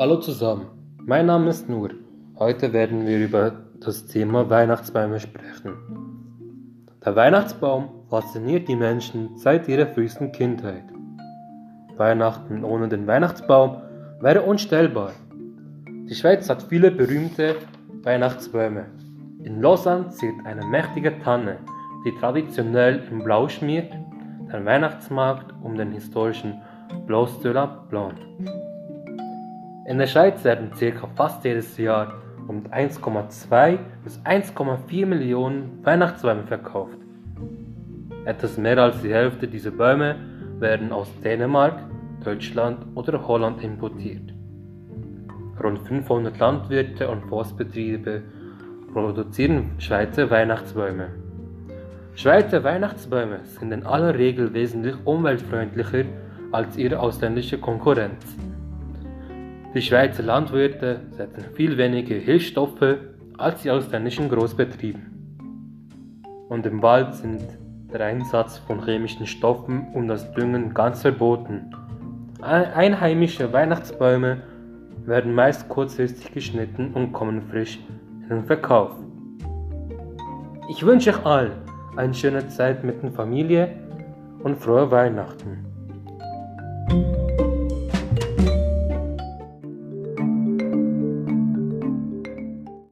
Hallo zusammen, mein Name ist Nur. Heute werden wir über das Thema Weihnachtsbäume sprechen. Der Weihnachtsbaum fasziniert die Menschen seit ihrer frühesten Kindheit. Weihnachten ohne den Weihnachtsbaum wäre unstellbar. Die Schweiz hat viele berühmte Weihnachtsbäume. In Lausanne ziert eine mächtige Tanne, die traditionell in Blau schmiert, den Weihnachtsmarkt um den historischen la Blanc. In der Schweiz werden ca. fast jedes Jahr um 1,2 bis 1,4 Millionen Weihnachtsbäume verkauft. Etwas mehr als die Hälfte dieser Bäume werden aus Dänemark, Deutschland oder Holland importiert. Rund 500 Landwirte und Forstbetriebe produzieren Schweizer Weihnachtsbäume. Schweizer Weihnachtsbäume sind in aller Regel wesentlich umweltfreundlicher als ihre ausländische Konkurrenz. Die Schweizer Landwirte setzen viel weniger Hilfsstoffe als die ausländischen Großbetriebe. Und im Wald sind der Einsatz von chemischen Stoffen und das Düngen ganz verboten. Einheimische Weihnachtsbäume werden meist kurzfristig geschnitten und kommen frisch in den Verkauf. Ich wünsche euch allen eine schöne Zeit mit der Familie und frohe Weihnachten.